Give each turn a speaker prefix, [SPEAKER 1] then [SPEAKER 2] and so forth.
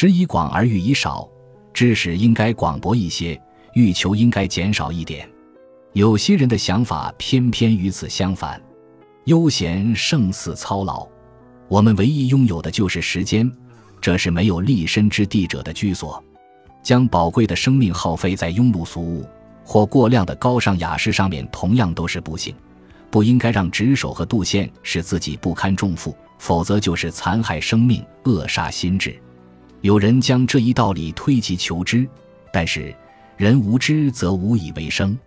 [SPEAKER 1] 食以广而欲以少，知识应该广博一些，欲求应该减少一点。有些人的想法偏偏与此相反，悠闲胜似操劳。我们唯一拥有的就是时间，这是没有立身之地者的居所。将宝贵的生命耗费在庸碌俗物或过量的高尚雅士上面，同样都是不幸。不应该让执手和度线使自己不堪重负，否则就是残害生命、扼杀心智。有人将这一道理推及求知，但是人无知则无以为生。